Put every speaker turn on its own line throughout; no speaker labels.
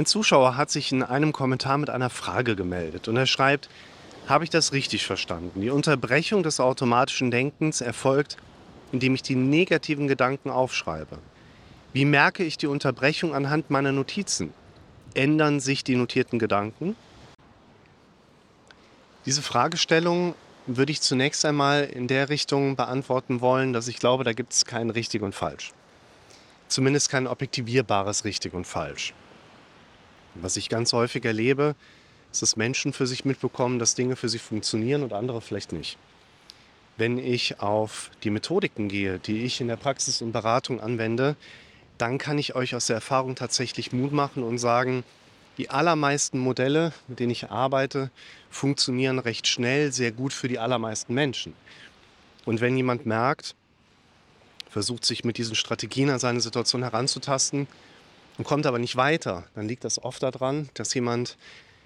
Ein Zuschauer hat sich in einem Kommentar mit einer Frage gemeldet und er schreibt, habe ich das richtig verstanden? Die Unterbrechung des automatischen Denkens erfolgt, indem ich die negativen Gedanken aufschreibe. Wie merke ich die Unterbrechung anhand meiner Notizen? Ändern sich die notierten Gedanken? Diese Fragestellung würde ich zunächst einmal in der Richtung beantworten wollen, dass ich glaube, da gibt es kein richtig und falsch. Zumindest kein objektivierbares richtig und falsch. Was ich ganz häufig erlebe, ist, dass Menschen für sich mitbekommen, dass Dinge für sie funktionieren und andere vielleicht nicht. Wenn ich auf die Methodiken gehe, die ich in der Praxis und Beratung anwende, dann kann ich euch aus der Erfahrung tatsächlich Mut machen und sagen, die allermeisten Modelle, mit denen ich arbeite, funktionieren recht schnell, sehr gut für die allermeisten Menschen. Und wenn jemand merkt, versucht sich mit diesen Strategien an seine Situation heranzutasten und kommt aber nicht weiter, dann liegt das oft daran, dass jemand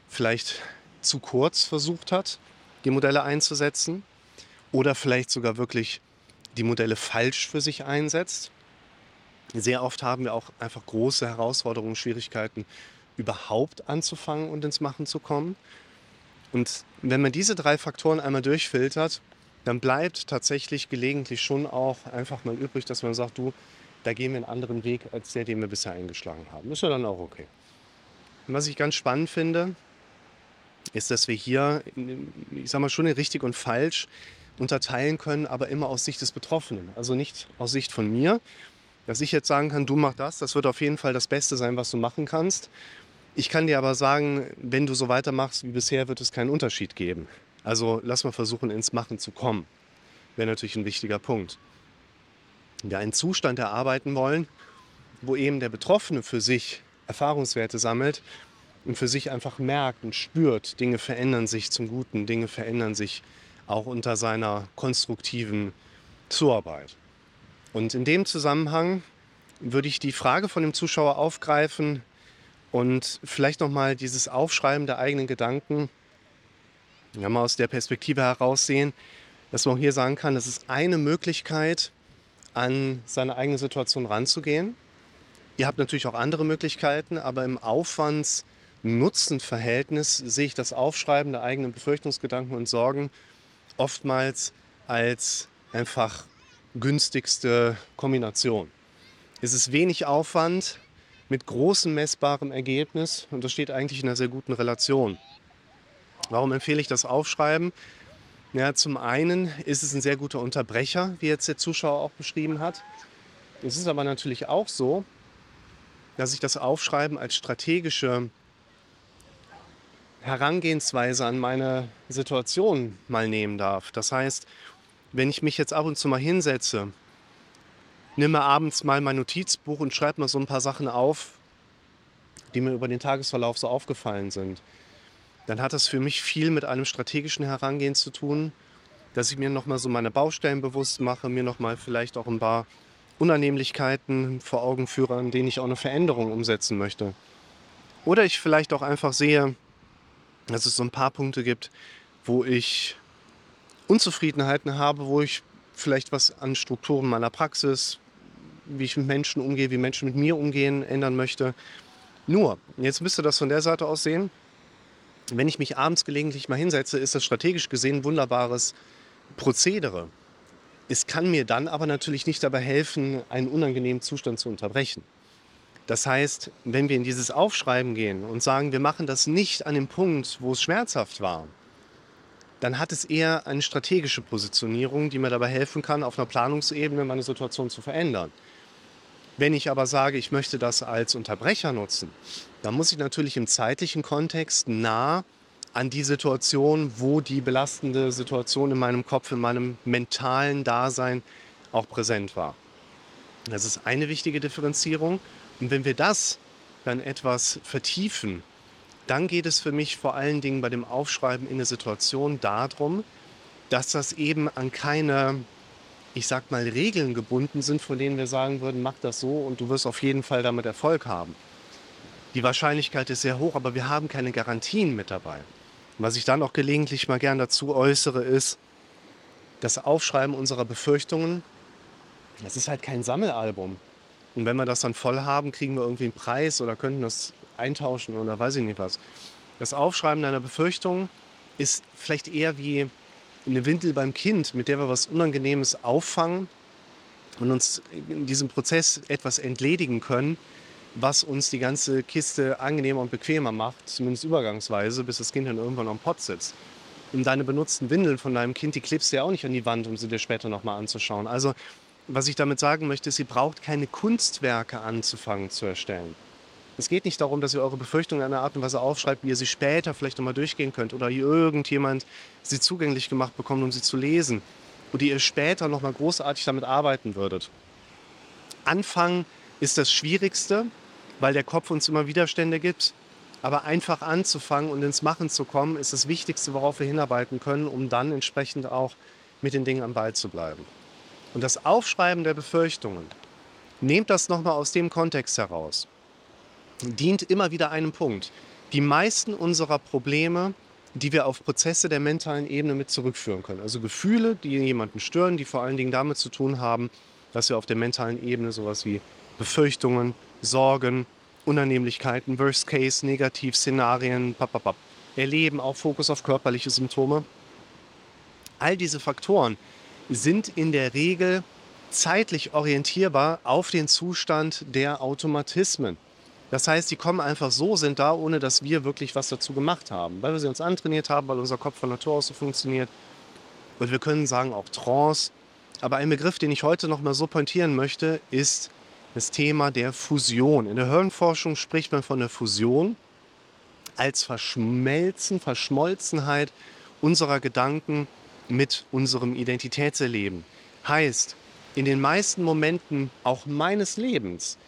vielleicht zu kurz versucht hat, die Modelle einzusetzen oder vielleicht sogar wirklich die Modelle falsch für sich einsetzt. Sehr oft haben wir auch einfach große Herausforderungen, Schwierigkeiten, überhaupt anzufangen und ins Machen zu kommen. Und wenn man diese drei Faktoren einmal durchfiltert, dann bleibt tatsächlich gelegentlich schon auch einfach mal übrig, dass man sagt, du, da gehen wir einen anderen Weg als der, den wir bisher eingeschlagen haben. Ist ja dann auch okay. Und was ich ganz spannend finde, ist, dass wir hier, ich sag mal, schon in richtig und falsch unterteilen können, aber immer aus Sicht des Betroffenen. Also nicht aus Sicht von mir, dass ich jetzt sagen kann, du mach das, das wird auf jeden Fall das Beste sein, was du machen kannst. Ich kann dir aber sagen, wenn du so weitermachst wie bisher, wird es keinen Unterschied geben. Also lass mal versuchen, ins Machen zu kommen. Wäre natürlich ein wichtiger Punkt. Wir einen Zustand erarbeiten wollen, wo eben der Betroffene für sich Erfahrungswerte sammelt und für sich einfach merkt und spürt, Dinge verändern sich zum Guten, Dinge verändern sich auch unter seiner konstruktiven Zuarbeit. Und in dem Zusammenhang würde ich die Frage von dem Zuschauer aufgreifen, und vielleicht nochmal dieses Aufschreiben der eigenen Gedanken, ja, mal aus der Perspektive heraus sehen, dass man auch hier sagen kann, das ist eine Möglichkeit, an seine eigene Situation ranzugehen. Ihr habt natürlich auch andere Möglichkeiten, aber im Aufwands-Nutzen-Verhältnis sehe ich das Aufschreiben der eigenen Befürchtungsgedanken und Sorgen oftmals als einfach günstigste Kombination. Es ist wenig Aufwand, mit großem messbarem Ergebnis und das steht eigentlich in einer sehr guten Relation. Warum empfehle ich das Aufschreiben? Ja, zum einen ist es ein sehr guter Unterbrecher, wie jetzt der Zuschauer auch beschrieben hat. Es ist aber natürlich auch so, dass ich das Aufschreiben als strategische Herangehensweise an meine Situation mal nehmen darf. Das heißt, wenn ich mich jetzt ab und zu mal hinsetze mir abends mal mein Notizbuch und schreibe mir so ein paar Sachen auf, die mir über den Tagesverlauf so aufgefallen sind. Dann hat das für mich viel mit einem strategischen Herangehen zu tun, dass ich mir nochmal so meine Baustellen bewusst mache, mir nochmal vielleicht auch ein paar Unannehmlichkeiten vor Augen führe, an denen ich auch eine Veränderung umsetzen möchte. Oder ich vielleicht auch einfach sehe, dass es so ein paar Punkte gibt, wo ich Unzufriedenheiten habe, wo ich vielleicht was an Strukturen meiner Praxis, wie ich mit Menschen umgehe, wie Menschen mit mir umgehen, ändern möchte. Nur, jetzt müsste das von der Seite aus sehen, wenn ich mich abends gelegentlich mal hinsetze, ist das strategisch gesehen ein wunderbares Prozedere. Es kann mir dann aber natürlich nicht dabei helfen, einen unangenehmen Zustand zu unterbrechen. Das heißt, wenn wir in dieses Aufschreiben gehen und sagen, wir machen das nicht an dem Punkt, wo es schmerzhaft war, dann hat es eher eine strategische Positionierung, die mir dabei helfen kann, auf einer Planungsebene meine Situation zu verändern. Wenn ich aber sage, ich möchte das als Unterbrecher nutzen, dann muss ich natürlich im zeitlichen Kontext nah an die Situation, wo die belastende Situation in meinem Kopf, in meinem mentalen Dasein auch präsent war. Das ist eine wichtige Differenzierung. Und wenn wir das dann etwas vertiefen, dann geht es für mich vor allen Dingen bei dem Aufschreiben in der Situation darum, dass das eben an keine ich sag mal, Regeln gebunden sind, von denen wir sagen würden, mach das so und du wirst auf jeden Fall damit Erfolg haben. Die Wahrscheinlichkeit ist sehr hoch, aber wir haben keine Garantien mit dabei. was ich dann auch gelegentlich mal gern dazu äußere, ist, das Aufschreiben unserer Befürchtungen, das ist halt kein Sammelalbum. Und wenn wir das dann voll haben, kriegen wir irgendwie einen Preis oder könnten das eintauschen oder weiß ich nicht was. Das Aufschreiben deiner Befürchtungen ist vielleicht eher wie eine Windel beim Kind, mit der wir was Unangenehmes auffangen und uns in diesem Prozess etwas entledigen können, was uns die ganze Kiste angenehmer und bequemer macht, zumindest übergangsweise, bis das Kind dann irgendwann am Pott sitzt. Und deine benutzten Windeln von deinem Kind, die klebst du ja auch nicht an die Wand, um sie dir später nochmal anzuschauen. Also, was ich damit sagen möchte, ist, ihr braucht keine Kunstwerke anzufangen zu erstellen. Es geht nicht darum, dass ihr eure Befürchtungen in einer Art und Weise aufschreibt, wie ihr sie später vielleicht nochmal durchgehen könnt oder irgendjemand sie zugänglich gemacht bekommt, um sie zu lesen oder ihr später nochmal großartig damit arbeiten würdet. Anfangen ist das Schwierigste, weil der Kopf uns immer Widerstände gibt. Aber einfach anzufangen und ins Machen zu kommen, ist das Wichtigste, worauf wir hinarbeiten können, um dann entsprechend auch mit den Dingen am Ball zu bleiben. Und das Aufschreiben der Befürchtungen, nehmt das nochmal aus dem Kontext heraus, dient immer wieder einem Punkt. Die meisten unserer Probleme, die wir auf Prozesse der mentalen Ebene mit zurückführen können, also Gefühle, die jemanden stören, die vor allen Dingen damit zu tun haben, dass wir auf der mentalen Ebene sowas wie Befürchtungen, Sorgen, Unannehmlichkeiten, Worst-Case, Negativszenarien, papapap, erleben, auch Fokus auf körperliche Symptome. All diese Faktoren sind in der Regel zeitlich orientierbar auf den Zustand der Automatismen. Das heißt, die kommen einfach so, sind da, ohne dass wir wirklich was dazu gemacht haben, weil wir sie uns antrainiert haben, weil unser Kopf von Natur aus so funktioniert. Und wir können sagen auch Trance. Aber ein Begriff, den ich heute noch mal so pointieren möchte, ist das Thema der Fusion. In der Hirnforschung spricht man von der Fusion als Verschmelzen, Verschmolzenheit unserer Gedanken mit unserem Identitätserleben. Heißt, in den meisten Momenten auch meines Lebens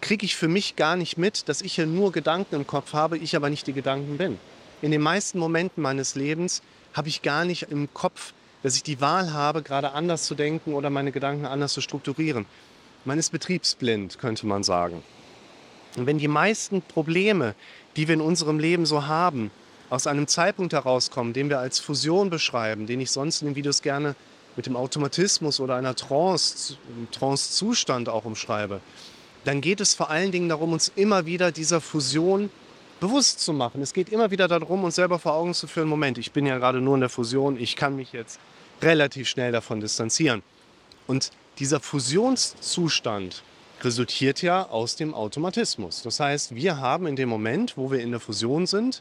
kriege ich für mich gar nicht mit, dass ich hier nur Gedanken im Kopf habe, ich aber nicht die Gedanken bin. In den meisten Momenten meines Lebens habe ich gar nicht im Kopf, dass ich die Wahl habe, gerade anders zu denken oder meine Gedanken anders zu strukturieren. Man ist betriebsblind, könnte man sagen. Und wenn die meisten Probleme, die wir in unserem Leben so haben, aus einem Zeitpunkt herauskommen, den wir als Fusion beschreiben, den ich sonst in den Videos gerne mit dem Automatismus oder einer Trance, Trance-Zustand auch umschreibe, dann geht es vor allen Dingen darum, uns immer wieder dieser Fusion bewusst zu machen. Es geht immer wieder darum, uns selber vor Augen zu führen, Moment, ich bin ja gerade nur in der Fusion, ich kann mich jetzt relativ schnell davon distanzieren. Und dieser Fusionszustand resultiert ja aus dem Automatismus. Das heißt, wir haben in dem Moment, wo wir in der Fusion sind,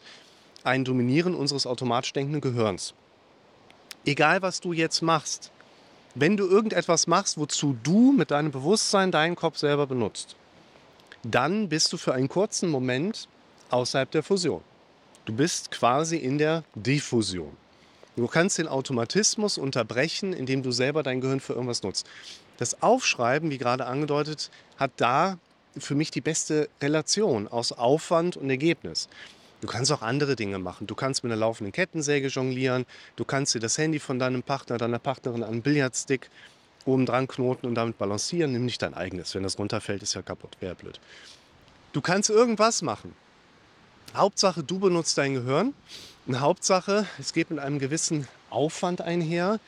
ein Dominieren unseres automatisch denkenden Gehirns. Egal, was du jetzt machst, wenn du irgendetwas machst, wozu du mit deinem Bewusstsein deinen Kopf selber benutzt, dann bist du für einen kurzen Moment außerhalb der Fusion. Du bist quasi in der Diffusion. Du kannst den Automatismus unterbrechen, indem du selber dein Gehirn für irgendwas nutzt. Das Aufschreiben, wie gerade angedeutet, hat da für mich die beste Relation aus Aufwand und Ergebnis. Du kannst auch andere Dinge machen. Du kannst mit einer laufenden Kettensäge jonglieren. Du kannst dir das Handy von deinem Partner, deiner Partnerin an einen Billardstick oben dran knoten und damit balancieren. Nimm nicht dein eigenes. Wenn das runterfällt, ist ja kaputt. Wäre blöd. Du kannst irgendwas machen. Hauptsache, du benutzt dein Gehirn. Und Hauptsache, es geht mit einem gewissen Aufwand einher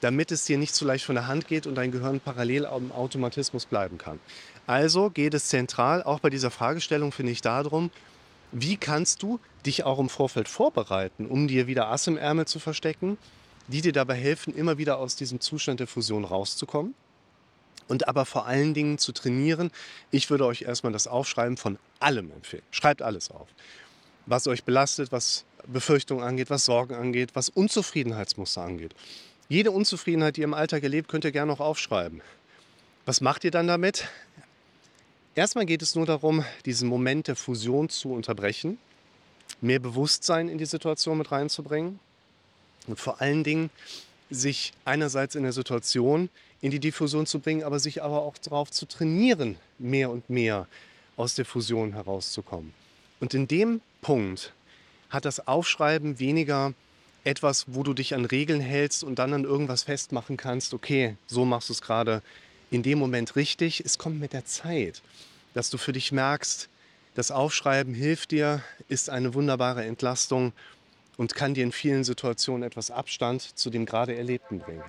damit es dir nicht so leicht von der Hand geht und dein Gehirn parallel am Automatismus bleiben kann. Also geht es zentral, auch bei dieser Fragestellung finde ich darum, wie kannst du dich auch im Vorfeld vorbereiten, um dir wieder Ass im Ärmel zu verstecken, die dir dabei helfen, immer wieder aus diesem Zustand der Fusion rauszukommen und aber vor allen Dingen zu trainieren. Ich würde euch erstmal das Aufschreiben von allem empfehlen. Schreibt alles auf. Was euch belastet, was Befürchtungen angeht, was Sorgen angeht, was Unzufriedenheitsmuster angeht. Jede Unzufriedenheit, die ihr im Alltag erlebt, könnt ihr gerne noch aufschreiben. Was macht ihr dann damit? Erstmal geht es nur darum, diesen Moment der Fusion zu unterbrechen, mehr Bewusstsein in die Situation mit reinzubringen und vor allen Dingen sich einerseits in der Situation in die Diffusion zu bringen, aber sich aber auch darauf zu trainieren, mehr und mehr aus der Fusion herauszukommen. Und in dem Punkt hat das Aufschreiben weniger etwas, wo du dich an Regeln hältst und dann an irgendwas festmachen kannst, okay, so machst du es gerade in dem Moment richtig. Es kommt mit der Zeit, dass du für dich merkst, das Aufschreiben hilft dir, ist eine wunderbare Entlastung und kann dir in vielen Situationen etwas Abstand zu dem gerade Erlebten bringen.